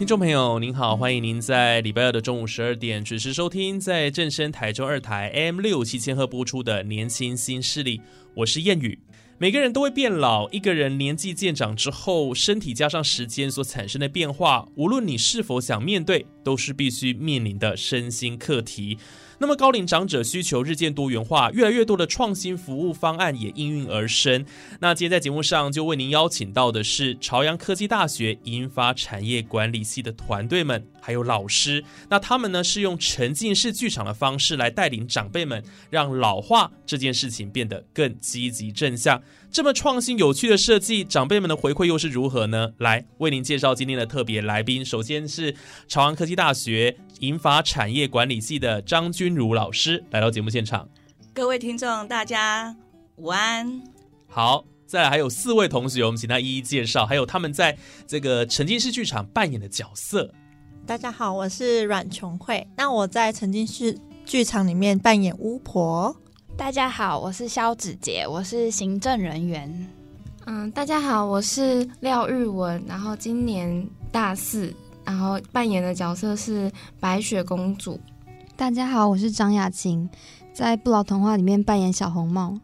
听众朋友您好，欢迎您在礼拜二的中午十二点准时收听，在正声台中二台 M 六七千赫播出的《年轻新势力》，我是谚语。每个人都会变老，一个人年纪渐长之后，身体加上时间所产生的变化，无论你是否想面对，都是必须面临的身心课题。那么高龄长者需求日渐多元化，越来越多的创新服务方案也应运而生。那今天在节目上就为您邀请到的是朝阳科技大学银发产业管理系的团队们，还有老师。那他们呢是用沉浸式剧场的方式来带领长辈们，让老化这件事情变得更积极正向。这么创新有趣的设计，长辈们的回馈又是如何呢？来为您介绍今天的特别来宾，首先是朝阳科技大学银发产业管理系的张君如老师来到节目现场。各位听众，大家午安。好，再来还有四位同学，我们请他一一介绍，还有他们在这个沉浸式剧场扮演的角色。大家好，我是阮琼慧，那我在沉浸式剧场里面扮演巫婆。大家好，我是肖子杰，我是行政人员。嗯，大家好，我是廖玉文，然后今年大四，然后扮演的角色是白雪公主。大家好，我是张雅琴，在不老童话里面扮演小红帽。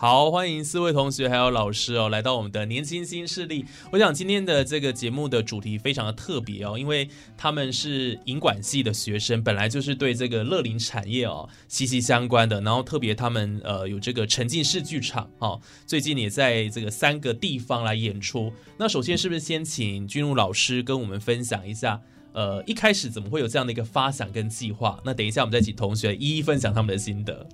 好，欢迎四位同学还有老师哦，来到我们的年轻新势力。我想今天的这个节目的主题非常的特别哦，因为他们是营管系的学生，本来就是对这个乐龄产业哦息息相关的。然后特别他们呃有这个沉浸式剧场哦，最近也在这个三个地方来演出。那首先是不是先请君如老师跟我们分享一下，呃，一开始怎么会有这样的一个发想跟计划？那等一下我们再请同学一一分享他们的心得。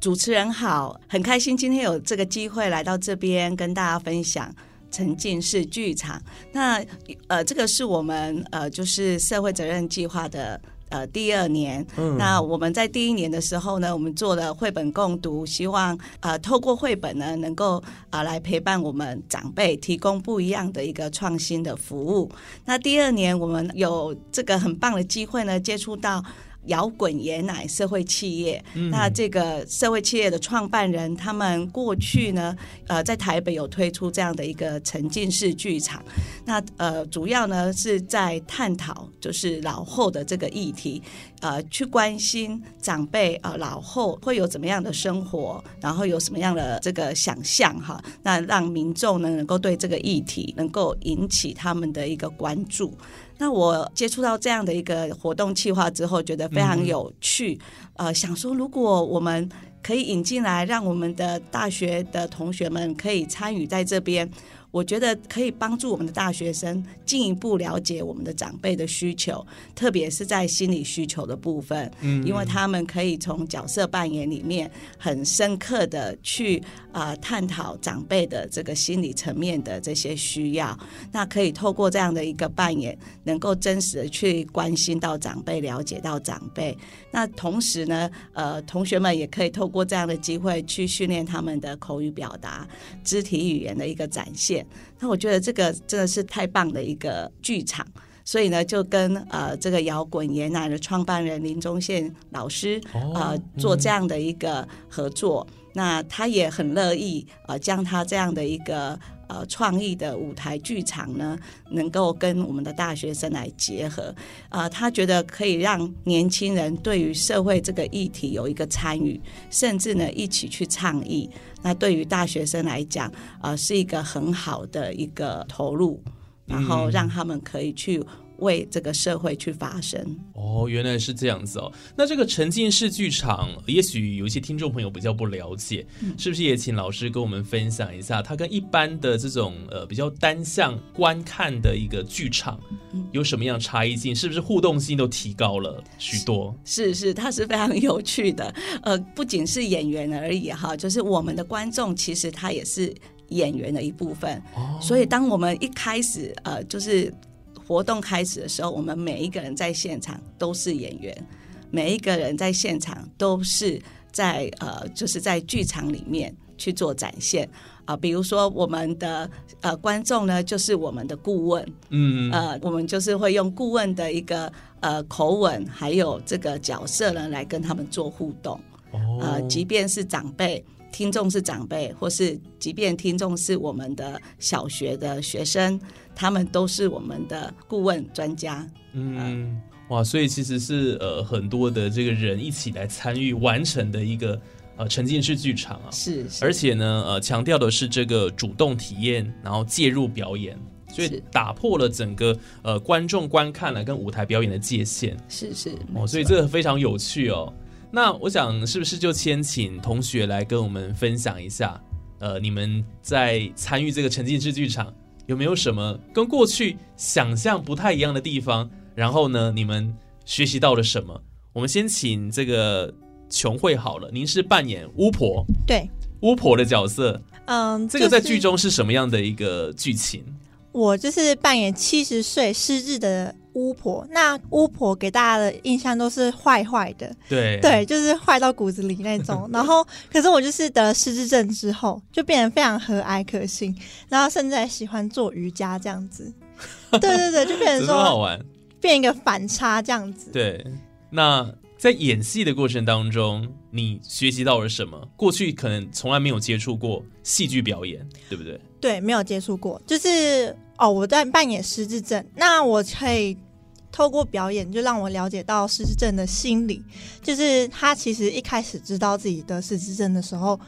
主持人好，很开心今天有这个机会来到这边跟大家分享沉浸式剧场。那呃，这个是我们呃就是社会责任计划的呃第二年。嗯，那我们在第一年的时候呢，我们做了绘本共读，希望呃透过绘本呢，能够啊来陪伴我们长辈，提供不一样的一个创新的服务。那第二年我们有这个很棒的机会呢，接触到。摇滚爷奶社会企业，那这个社会企业的创办人，他们过去呢，呃，在台北有推出这样的一个沉浸式剧场，那呃，主要呢是在探讨就是老后的这个议题，呃，去关心长辈啊老后会有怎么样的生活，然后有什么样的这个想象哈，那让民众呢能够对这个议题能够引起他们的一个关注。那我接触到这样的一个活动计划之后，觉得非常有趣。呃，想说如果我们可以引进来，让我们的大学的同学们可以参与在这边。我觉得可以帮助我们的大学生进一步了解我们的长辈的需求，特别是在心理需求的部分，嗯，因为他们可以从角色扮演里面很深刻的去啊探讨长辈的这个心理层面的这些需要，那可以透过这样的一个扮演，能够真实的去关心到长辈，了解到长辈。那同时呢，呃，同学们也可以透过这样的机会去训练他们的口语表达、肢体语言的一个展现。那我觉得这个真的是太棒的一个剧场，所以呢，就跟呃这个摇滚爷奶的创办人林宗宪老师呃做这样的一个合作。那他也很乐意呃将他这样的一个呃创意的舞台剧场呢，能够跟我们的大学生来结合。呃，他觉得可以让年轻人对于社会这个议题有一个参与，甚至呢一起去倡议。那对于大学生来讲，呃，是一个很好的一个投入，然后让他们可以去为这个社会去发声。哦，原来是这样子哦。那这个沉浸式剧场，也许有一些听众朋友比较不了解，是不是也请老师跟我们分享一下，它跟一般的这种呃比较单向观看的一个剧场有什么样差异性？是不是互动性都提高了许多？是是，它是非常有趣的。呃，不仅是演员而已哈，就是我们的观众其实他也是演员的一部分。所以当我们一开始呃就是活动开始的时候，我们每一个人在现场都是演员，每一个人在现场都是在呃就是在剧场里面去做展现啊、比如说我们的呃观众呢，就是我们的顾问，嗯，呃，我们就是会用顾问的一个呃口吻，还有这个角色呢，来跟他们做互动。呃，哦即便是长辈，听众是长辈，或是即便听众是我们的小学的学生，他们都是我们的顾问专家。嗯，哇，所以其实是呃很多的这个人一起来参与完成的一个呃沉浸式剧场啊。是，是而且呢，呃，强调的是这个主动体验，然后介入表演，所以打破了整个呃观众观看了跟舞台表演的界限是是哦，所以这个非常有趣哦。那我想是不是就先请同学来跟我们分享一下，呃，你们在参与这个沉浸式剧场有没有什么跟过去想象不太一样的地方？然后呢，你们学习到了什么？我们先请这个琼慧好了，您是扮演巫婆，对，巫婆的角色，嗯，这个在剧中是什么样的一个剧情？我就是扮演七十岁失智的巫婆。那巫婆给大家的印象都是坏坏的，对对，就是坏到骨子里那种。然后，可是我就是得了失智症之后，就变得非常和蔼可亲，然后甚至还喜欢做瑜伽这样子。对对对，就变成说好玩。变一个反差这样子。对，那在演戏的过程当中，你学习到了什么？过去可能从来没有接触过戏剧表演，对不对？对，没有接触过，就是哦，我在扮演失智症，那我可以透过表演，就让我了解到失智症的心理，就是他其实一开始知道自己得失智症的时候，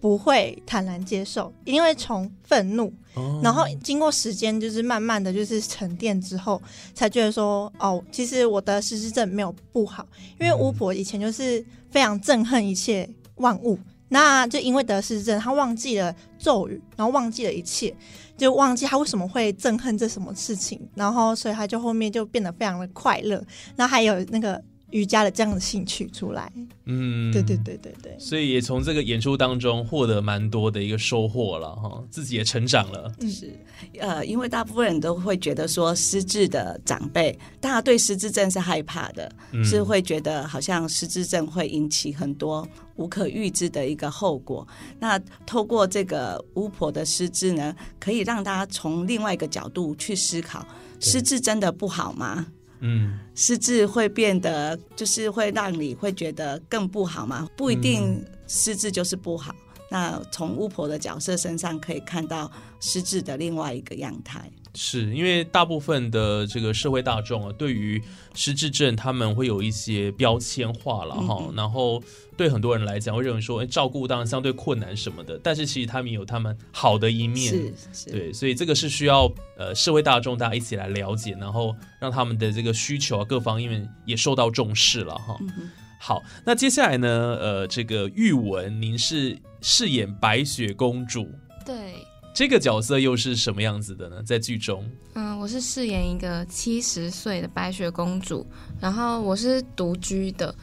不会坦然接受，因为从愤怒，哦。然后经过时间，就是慢慢的就是沉淀之后，才觉得说，哦，其实我的失智症没有不好，因为巫婆以前就是非常憎恨一切万物，那就因为得失症，他忘记了咒语，然后忘记了一切，就忘记他为什么会憎恨这什么事情，然后所以他就后面就变得非常的快乐，然后还有那个瑜伽的这样的兴趣出来，嗯，对对对对对。所以也从这个演出当中获得蛮多的一个收获了哈，自己也成长了。是，呃，因为大部分人都会觉得说失智的长辈，大家对失智症是害怕的，嗯是会觉得好像失智症会引起很多无可预知的一个后果。那透过这个巫婆的失智呢，可以让大家从另外一个角度去思考：失智真的不好吗？嗯，失智会变得就是会让你会觉得更不好嘛？不一定失智就是不好。那从巫婆的角色身上可以看到失智的另外一个样态。是因为大部分的这个社会大众啊，对于失智症他们会有一些标签化了哈，嗯然后对很多人来讲会认为说，哎，照顾当然相对困难什么的，但是其实他们有他们好的一面，是是，对，所以这个是需要呃社会大众大家一起来了解，然后让他们的这个需求啊各方面也受到重视了哈。嗯好，那接下来呢，呃，这个玉文，您是饰演白雪公主，对，这个角色又是什么样子的呢？在剧中，嗯，我是饰演一个七十岁的白雪公主，然后我是独居的，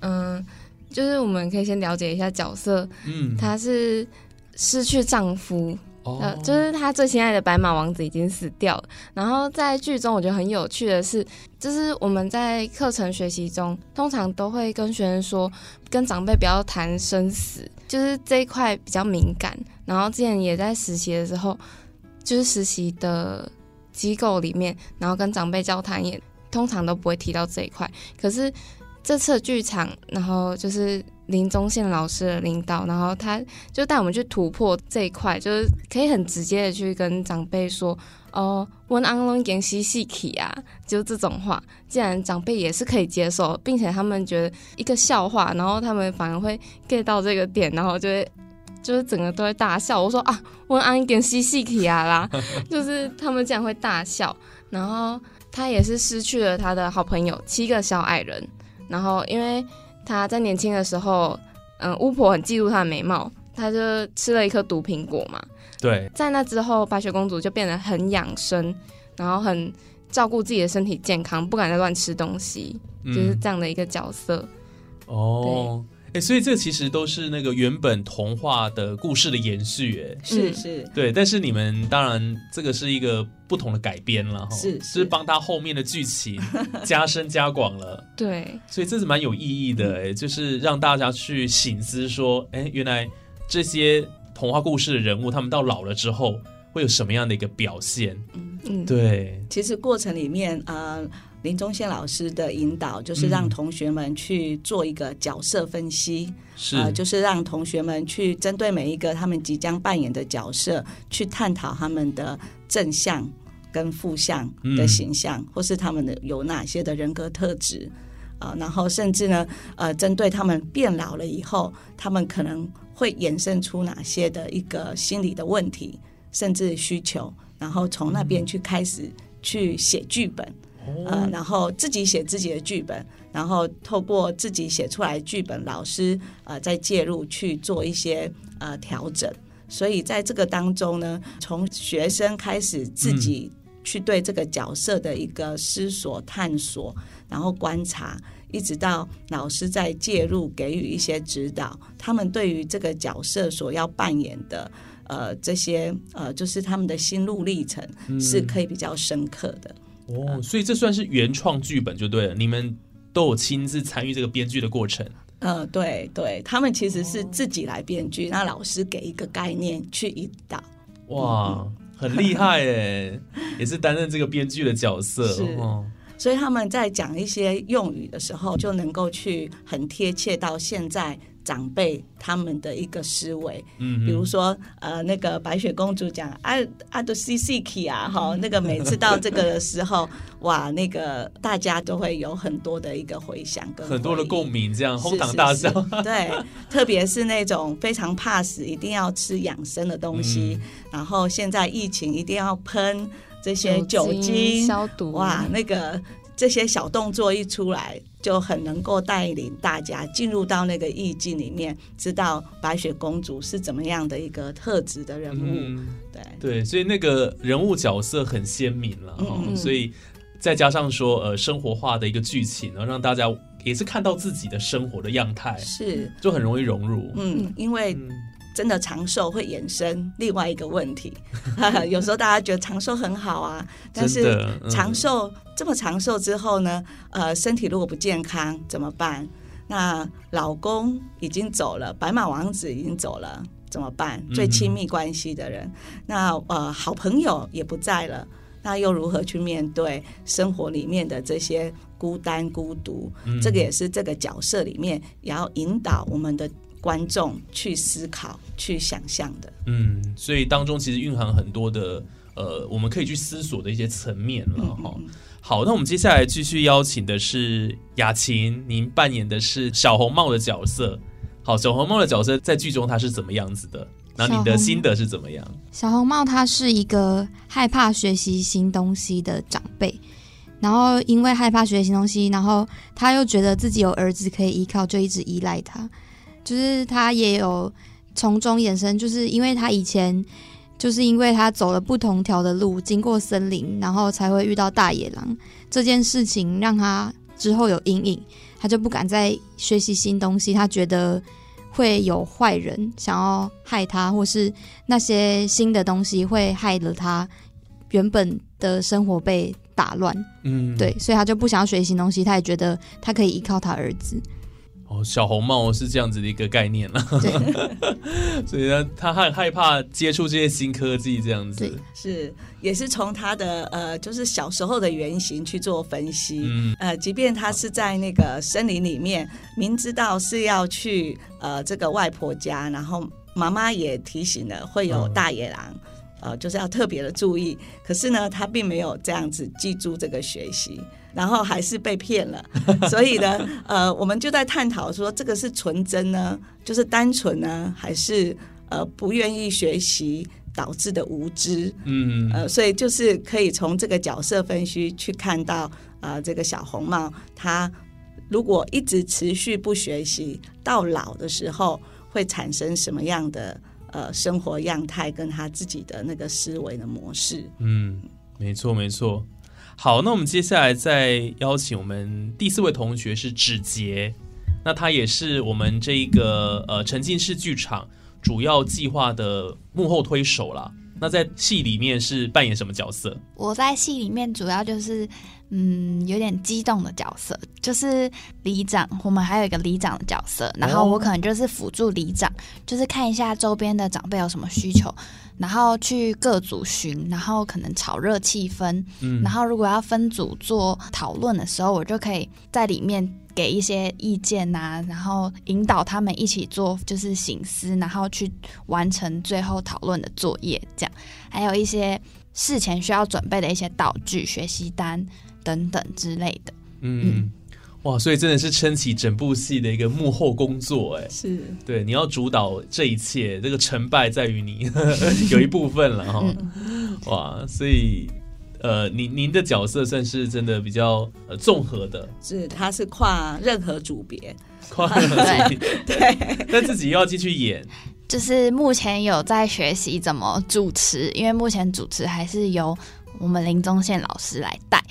嗯，就是我们可以先了解一下角色，嗯，她是失去丈夫，哦呃，就是她最心爱的白马王子已经死掉了。然后在剧中，我觉得很有趣的是，就是我们在课程学习中，通常都会跟学生说，跟长辈不要谈生死，就是这一块比较敏感。然后之前也在实习的时候，就是实习的机构里面，然后跟长辈交谈也通常都不会提到这一块。可是这次的剧场，然后就是林宗宪老师的领导，然后他就带我们去突破这一块，就是可以很直接的去跟长辈说，哦，温安龙演西戏体啊，就这种话，既然长辈也是可以接受，并且他们觉得一个笑话，然后他们反而会 get 到这个点，然后就会。就是整个都会大笑，我说啊，温安一点西戏体啊啦，就是他们竟然会大笑，然后他也是失去了他的好朋友七个小矮人，然后因为他在年轻的时候，嗯，巫婆很嫉妒他的美貌，他就吃了一颗毒苹果嘛。对，在那之后，白雪公主就变得很养生，然后很照顾自己的身体健康，不敢再乱吃东西，就是这样的一个角色。哦，哎，所以这其实都是那个原本童话的故事的延续，哎，是是，对。但是你们当然这个是一个不同的改编了，哈，是是帮他后面的剧情 加深加广了，对。所以这是蛮有意义的，哎，就是让大家去醒思说，哎，原来这些童话故事的人物，他们到老了之后会有什么样的一个表现？嗯嗯，对。其实过程里面，呃。林宗宪老师的引导，就是让同学们去做一个角色分析，是，就是让同学们去针对每一个他们即将扮演的角色，去探讨他们的正向跟负向的形象，或是他们的有哪些的人格特质啊，然后甚至呢，呃，针对他们变老了以后，他们可能会衍生出哪些的一个心理的问题，甚至需求，然后从那边去开始去写剧本。呃，然后自己写自己的剧本，然后透过自己写出来剧本，老师呃再介入去做一些呃调整。所以在这个当中呢，从学生开始自己去对这个角色的一个思索、探索，然后观察，一直到老师在介入给予一些指导，他们对于这个角色所要扮演的呃这些呃就是他们的心路历程是可以比较深刻的。哦，所以这算是原创剧本就对了，你们都有亲自参与这个编剧的过程。呃，对对，他们其实是自己来编剧，那老师给一个概念去引导。哇，很厉害哎，也是担任这个编剧的角色。是，所以他们在讲一些用语的时候，就能够去很贴切到现在。长辈他们的一个思维，嗯，比如说呃，那个白雪公主讲啊啊都 C C K 啊，哈，那个每次到这个的时候，哇，那个大家都会有很多的一个回响跟很多的共鸣，这样哄堂大笑。对，特别是那种非常怕死，一定要吃养生的东西，然后现在疫情一定要喷这些酒精消毒，哇，那个。这些小动作一出来，就很能够带领大家进入到那个意境里面，知道白雪公主是怎么样的一个特质的人物。对对，所以那个人物角色很鲜明了哈。所以再加上说呃生活化的一个剧情，然后让大家也是看到自己的生活的样态，是就很容易融入。嗯，因为。真的长寿会衍生另外一个问题，有时候大家觉得长寿很好啊，但是长寿这么长寿之后呢，呃，身体如果不健康怎么办？那老公已经走了，白马王子已经走了，怎么办？最亲密关系的人，那呃，好朋友也不在了，那又如何去面对生活里面的这些孤单孤独？这个也是这个角色里面也要引导我们的。观众去思考、去想象的，嗯，所以当中其实蕴含很多的呃，我们可以去思索的一些层面了哈。好，那我们接下来继续邀请的是雅琴，您扮演的是小红帽的角色。好，小红帽的角色在剧中他是怎么样子的？那你的心得是怎么样？小红帽他是一个害怕学习新东西的长辈，然后因为害怕学习新东西，然后他又觉得自己有儿子可以依靠，就一直依赖他。就是他也有从中衍生，就是因为他以前就是因为他走了不同条的路，经过森林，然后才会遇到大野狼这件事情，让他之后有阴影，他就不敢再学习新东西。他觉得会有坏人想要害他，或是那些新的东西会害了他原本的生活被打乱。嗯，对，所以他就不想要学习新东西。他也觉得他可以依靠他儿子。哦，小红帽是这样子的一个概念了，所以呢，他很害怕接触这些新科技，这样子。是也是从他的呃，就是小时候的原型去做分析，嗯，呃，即便他是在那个森林里面，明知道是要去呃这个外婆家，然后妈妈也提醒了会有大野狼，呃，就是要特别的注意，可是呢，他并没有这样子记住这个学习。然后还是被骗了，所以呢，呃，我们就在探讨说，这个是纯真呢，就是单纯呢，还是呃不愿意学习导致的无知。嗯呃，所以就是可以从这个角色分析去看到，呃，这个小红帽他如果一直持续不学习，到老的时候会产生什么样的呃生活样态，跟他自己的那个思维的模式。嗯，没错没错。好，那我们接下来再邀请我们第四位同学是芷杰，那他也是我们这一个呃沉浸式剧场主要计划的幕后推手啦。那在戏里面是扮演什么角色？我在戏里面主要就是，嗯，有点激动的角色，就是里长。我们还有一个里长的角色，然后我可能就是辅助里长，就是看一下周边的长辈有什么需求，然后去各组巡，然后可能炒热气氛。嗯然后如果要分组做讨论的时候，我就可以在里面给一些意见呐、然后引导他们一起做，就是醒思，然后去完成最后讨论的作业，这样。还有一些事前需要准备的一些道具、学习单等等之类的。嗯，哇，所以真的是撑起整部戏的一个幕后工作，哎，是。对，你要主导这一切，这个成败在于你，有一部分了哈。哇，所以呃，您您的角色算是真的比较呃综合的，是他是跨任何组别，跨任何组别，对，但自己又要继续演，就是目前有在学习怎么主持，因为目前主持还是由我们林宗宪老师来带，哦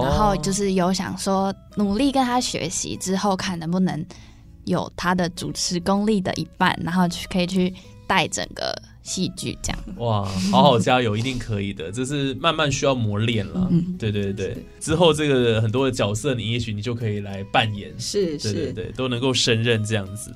然后就是有想说努力跟他学习之后，看能不能有他的主持功力的一半，然后去可以去带整个戏剧这样。哇，好好加油，一定可以的。这是慢慢需要磨练了。嗯对对对，之后这个很多的角色，你也许你就可以来扮演，是是，对对对，都能够胜任这样子。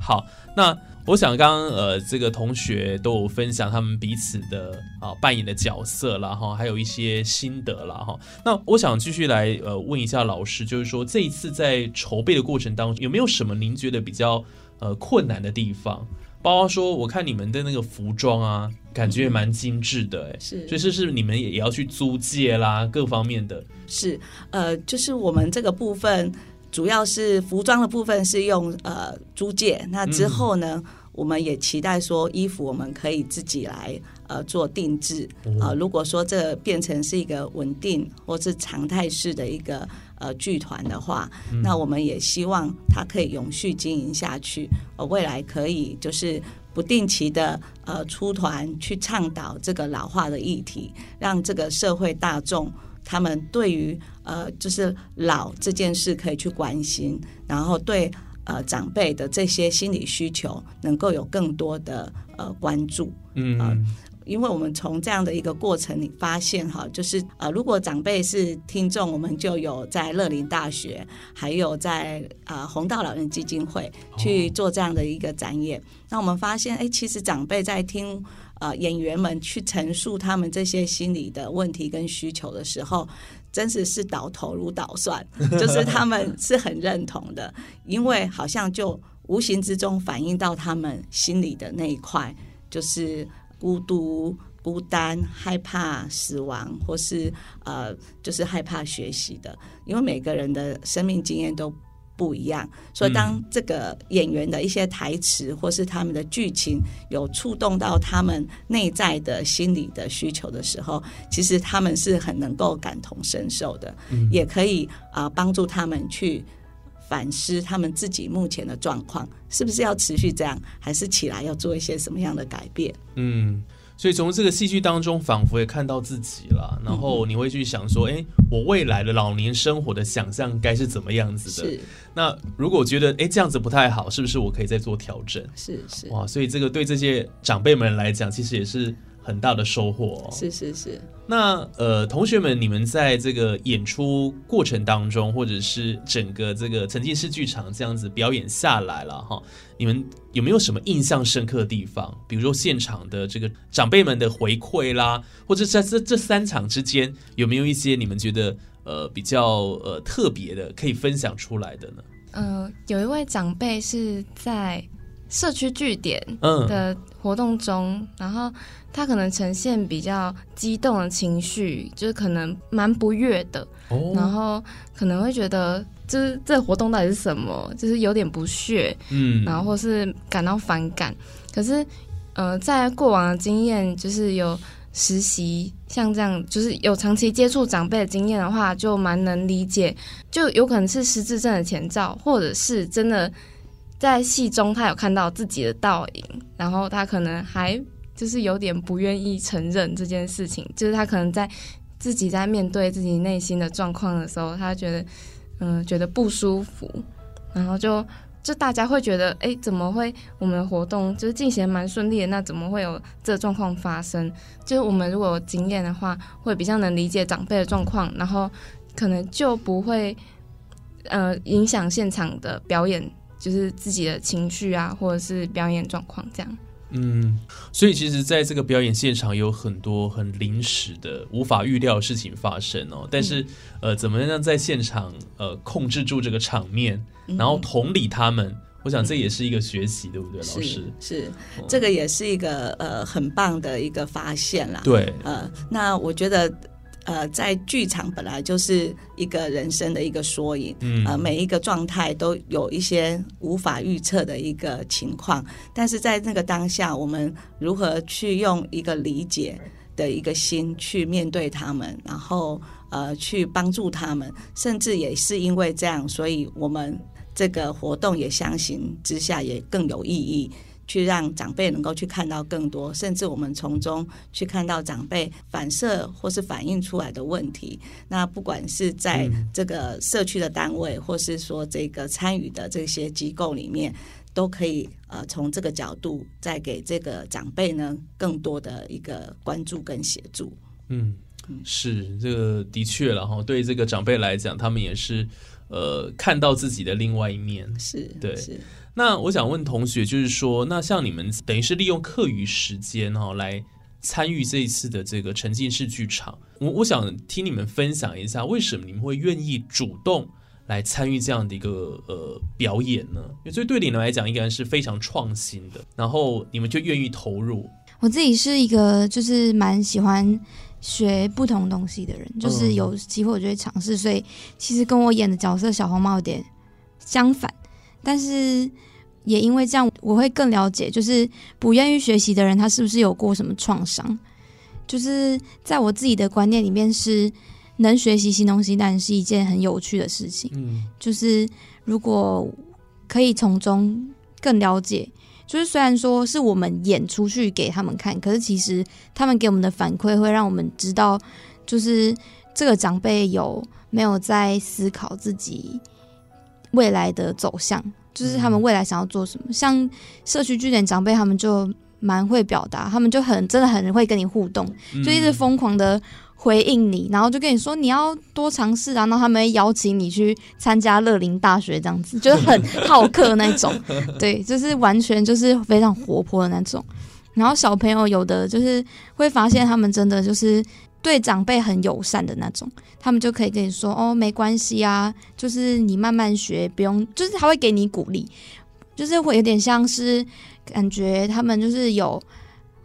好，那我想刚刚呃，这个同学都有分享他们彼此的啊扮演的角色啦哈，还有一些心得啦哈。那我想继续来呃问一下老师，就是说这一次在筹备的过程当中，有没有什么您觉得比较呃困难的地方？包括说，我看你们的那个服装啊，感觉也蛮精致的，哎，是。所以是是你们也也要去租借啦，各方面的，是，呃，就是我们这个部分主要是服装的部分是用呃租借，那之后呢，我们也期待说衣服我们可以自己来呃做定制。啊、如果说这变成是一个稳定或是常态式的一个呃剧团的话，那我们也希望它可以永续经营下去，呃，未来可以就是。不定期的呃出团去倡导这个老化的议题，让这个社会大众他们对于呃就是老这件事可以去关心，然后对呃长辈的这些心理需求能够有更多的呃关注。嗯啊因为我们从这样的一个过程里发现哈，就是呃，如果长辈是听众，我们就有在乐林大学，还有在呃红道老人基金会去做这样的一个展演。那我们发现，哎，其实长辈在听呃演员们去陈述他们这些心理的问题跟需求的时候，真是是倒头如捣蒜，就是他们是很认同的，因为好像就无形之中反映到他们心里的那一块，就是孤独、孤单、害怕死亡，或是呃，就是害怕学习的。因为每个人的生命经验都不一样，所以当这个演员的一些台词或是他们的剧情有触动到他们内在的心理的需求的时候，其实他们是很能够感同身受的，也可以啊、呃帮助他们去。反思他们自己目前的状况，是不是要持续这样，还是起来要做一些什么样的改变？嗯，所以从这个戏剧当中，仿佛也看到自己了，然后你会去想说，哎、我未来的老年生活的想象该是怎么样子的？那如果觉得哎这样子不太好，是不是我可以再做调整？是是哇，所以这个对这些长辈们来讲，其实也是很大的收获、哦。是是是，那呃，同学们，你们在这个演出过程当中，或者是整个这个沉浸式剧场这样子表演下来了哈，你们有没有什么印象深刻的地方？比如说现场的这个长辈们的回馈啦，或者在这这三场之间，有没有一些你们觉得呃比较呃特别的可以分享出来的呢？呃，有一位长辈是在社区据点嗯的活动中，然后他可能呈现比较激动的情绪，就是可能蛮不悦的，哦。然后可能会觉得就是这活动到底是什么，就是有点不屑，嗯。然后或是感到反感。可是，呃，在过往的经验就是有实习，像这样就是有长期接触长辈的经验的话，就蛮能理解，就有可能是失智症的前兆，或者是真的在戏中他有看到自己的倒影，然后他可能还就是有点不愿意承认这件事情，就是他可能在自己在面对自己内心的状况的时候，他觉得嗯、觉得不舒服，然后就就大家会觉得，哎，怎么会我们活动就是进行蛮顺利的，那怎么会有这状况发生？就是我们如果有经验的话，会比较能理解长辈的状况，然后可能就不会呃影响现场的表演，就是自己的情绪啊，或者是表演状况这样。嗯，所以其实，在这个表演现场有很多很临时的、无法预料的事情发生哦。但是，呃，怎么样在现场呃控制住这个场面，然后同理他们，我想这也是一个学习，对不对，老师是？是，这个也是一个呃很棒的一个发现啦。对，呃，那我觉得。呃，在剧场本来就是一个人生的一个缩影，嗯呃，每一个状态都有一些无法预测的一个情况，但是在那个当下，我们如何去用一个理解的一个心去面对他们，然后呃去帮助他们，甚至也是因为这样，所以我们这个活动也相形之下也更有意义。去让长辈能够去看到更多，甚至我们从中去看到长辈反射或是反映出来的问题。那不管是在这个社区的单位，或是说这个参与的这些机构里面，都可以呃从这个角度再给这个长辈呢更多的一个关注跟协助。嗯，是这个的确了哈。对这个长辈来讲，他们也是呃看到自己的另外一面。是，对是。那我想问同学，就是说，那像你们等于是利用课余时间哈、来参与这一次的这个沉浸式剧场，我我想听你们分享一下，为什么你们会愿意主动来参与这样的一个呃表演呢？因为这对你们来讲应该是非常创新的，然后你们就愿意投入。我自己是一个就是蛮喜欢学不同东西的人，就是有机会我就会尝试，所以其实跟我演的角色小红帽有点相反，但是也因为这样，我会更了解，就是不愿意学习的人他是不是有过什么创伤。就是在我自己的观念里面是，能学习新东西，但是一件很有趣的事情。嗯就是如果可以从中更了解，就是虽然说是我们演出去给他们看，可是其实他们给我们的反馈会让我们知道，就是这个长辈有没有在思考自己未来的走向，就是他们未来想要做什么。像社区据点长辈，他们就蛮会表达，他们就很真的很会跟你互动，就一直疯狂的回应你，然后就跟你说你要多尝试啊，然后他们邀请你去参加乐林大学这样子，就是很好客那种，对，就是完全就是非常活泼的那种。然后小朋友有的就是会发现他们真的就是对长辈很友善的那种，他们就可以跟你说哦没关系啊，就是你慢慢学，不用，就是他会给你鼓励，就是会有点像是感觉他们就是有。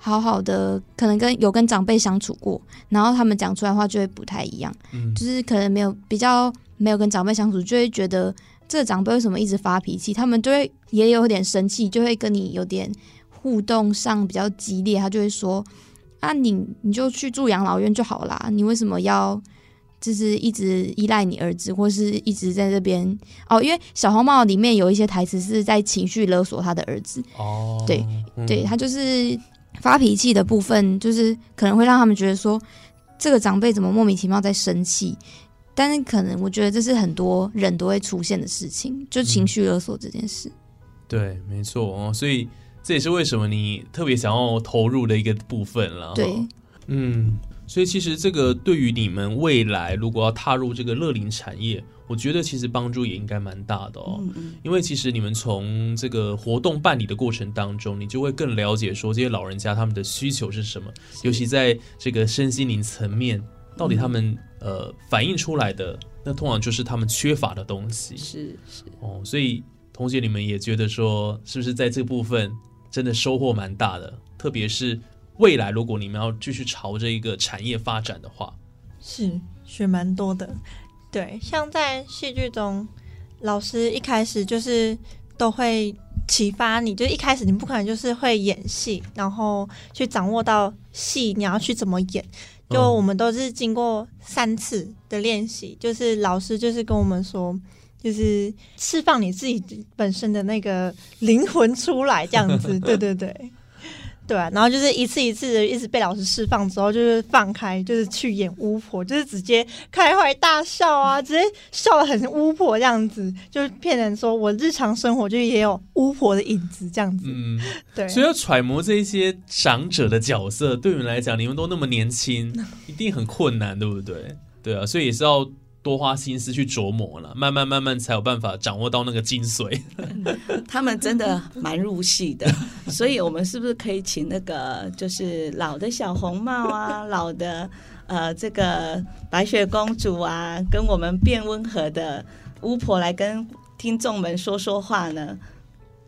好好的，可能跟有跟长辈相处过，然后他们讲出来的话就会不太一样，嗯就是可能没有比较没有跟长辈相处，就会觉得这个长辈为什么一直发脾气，他们就会也有点生气，就会跟你有点互动上比较激烈，他就会说啊你你就去住养老院就好啦，你为什么要就是一直依赖你儿子，或是一直在这边哦？因为小红帽里面有一些台词是在情绪勒索他的儿子，哦，对嗯对他就是发脾气的部分，就是可能会让他们觉得说，这个长辈怎么莫名其妙在生气。但是可能我觉得这是很多人都会出现的事情，就情绪勒索这件事。对，没错哦，所以这也是为什么你特别想要投入的一个部分了。对，嗯，所以其实这个对于你们未来如果要踏入这个乐龄产业，我觉得其实帮助也应该蛮大的哦。嗯嗯，因为其实你们从这个活动办理的过程当中，你就会更了解说这些老人家他们的需求是什么，尤其在这个身心灵层面，到底他们、呃反映出来的，那通常就是他们缺乏的东西。是是，哦，所以同学你们也觉得说，是不是在这部分真的收获蛮大的？特别是未来如果你们要继续朝着一个产业发展的话，是学蛮多的。对，像在戏剧中，老师一开始就是都会启发你，就一开始你不可能就是会演戏，然后去掌握到戏你要去怎么演。就嗯我们都是经过三次的练习，就是老师就是跟我们说，就是释放你自己本身的那个灵魂出来，这样子。对对对。对啊，然后就是一次一次的一直被老师释放之后，就是放开，就是去演巫婆，就是直接开怀大笑啊，直接笑得很巫婆这样子，就是骗人说我日常生活就也有巫婆的影子这样子。嗯，对，所以要揣摩这一些长者的角色，对你们来讲，你们都那么年轻，一定很困难，对不对？对啊，所以也是要多花心思去琢磨了，慢慢慢慢才有办法掌握到那个精髓。他们真的蛮入戏的，所以我们是不是可以请那个就是老的小红帽啊，老的呃这个白雪公主啊，跟我们变温和的巫婆来跟听众们说说话呢？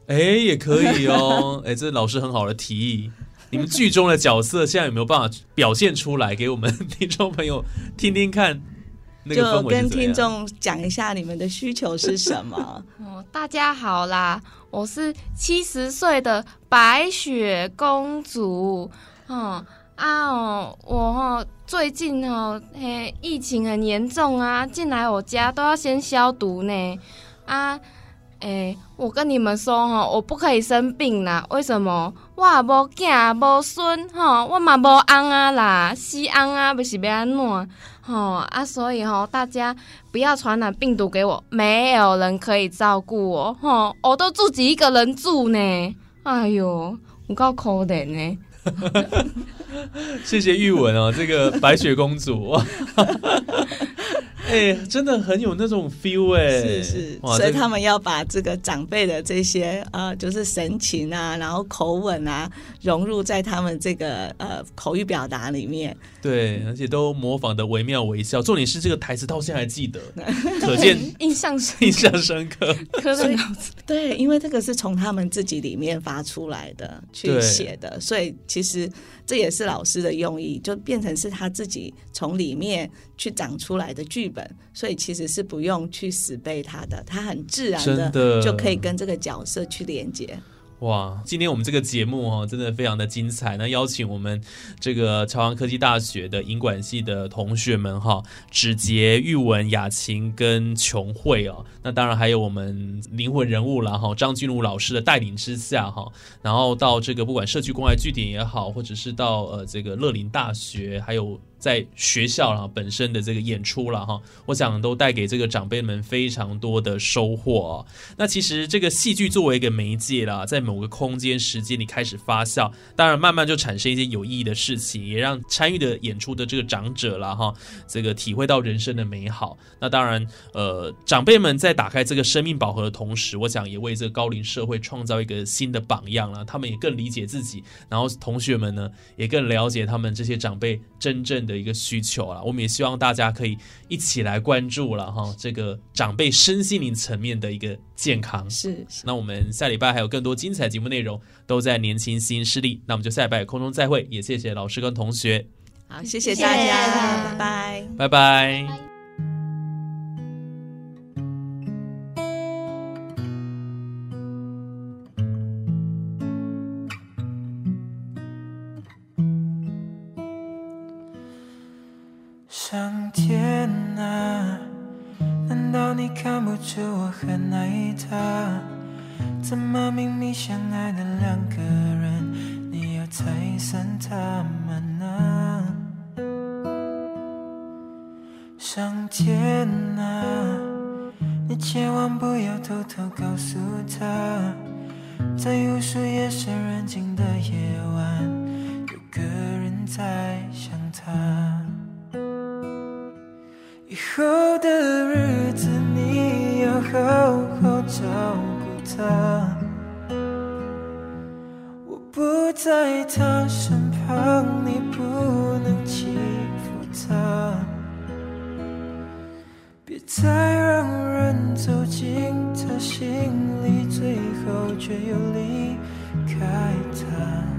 哎，也可以哦。哎，这老师很好的提议。你们剧中的角色现在有没有办法表现出来，给我们听众朋友听听看？就跟听众讲一下你们的需求是什么。哦，大家好啦，我是七十岁的白雪公主。哦啊哦，我哦最近哦嘿疫情很严重啊，进来我家都要先消毒呢。啊，诶，我跟你们说哦、我不可以生病啦。为什么？我也无囝无孙吼，我嘛无翁啊啦，死翁啊，要是要安怎？吼啊，所以哦、大家不要传染病毒给我，没有人可以照顾我，哦、我都自己一个人住呢。哎呦，我够可怜呢。谢谢玉文哦，这个白雪公主 哇，哎、真的很有那种 feel 哎，是是，所以他们要把这个长辈的这些呃，就是神情啊，然后口吻啊，融入在他们这个呃口语表达里面。对，而且都模仿的惟妙惟肖。重点是这个台词到现在还记得，可见印象深印象深刻。刻在脑子。对，因为这个是从他们自己里面发出来的，去写的，所以其实这也是老师的用意，就变成是他自己从里面去长出来的剧本，所以其实是不用去死背它的，它很自然的就可以跟这个角色去连接。哇，今天我们这个节目哦，真的非常的精彩。那邀请我们这个朝阳科技大学的营管系的同学们哈，芷杰、玉文、雅琴跟琼慧哦，那当然还有我们灵魂人物啦哈，张君如老师的带领之下哈，然后到这个不管社区公爱据点也好，或者是到呃这个乐林大学，还有。在学校啦本身的这个演出了哈，我想都带给这个长辈们非常多的收获哦。那其实这个戏剧作为一个媒介啦，在某个空间时间里开始发酵，当然慢慢就产生一些有意义的事情，也让参与的演出的这个长者啦哈，这个体会到人生的美好。那当然，呃，长辈们在打开这个生命宝盒的同时，我想也为这个高龄社会创造一个新的榜样啦。他们也更理解自己，然后同学们呢也更了解他们这些长辈真正的一个需求了。我们也希望大家可以一起来关注了哈，这个长辈身心灵层面的一个健康。是，是那我们下礼拜还有更多精彩节目内容都在年轻新势力，那我们就下礼拜空中再会，也谢谢老师跟同学，好，谢谢谢大谢家，拜拜。拜拜。上天啊，难道你看不出我很爱他？怎么明明相爱的两个人，你要拆散他们呢？上天啊，你千万不要偷偷告诉他，在无数夜深人静的夜晚，有个人在想他。再让人走进他心里，最后却又离开他。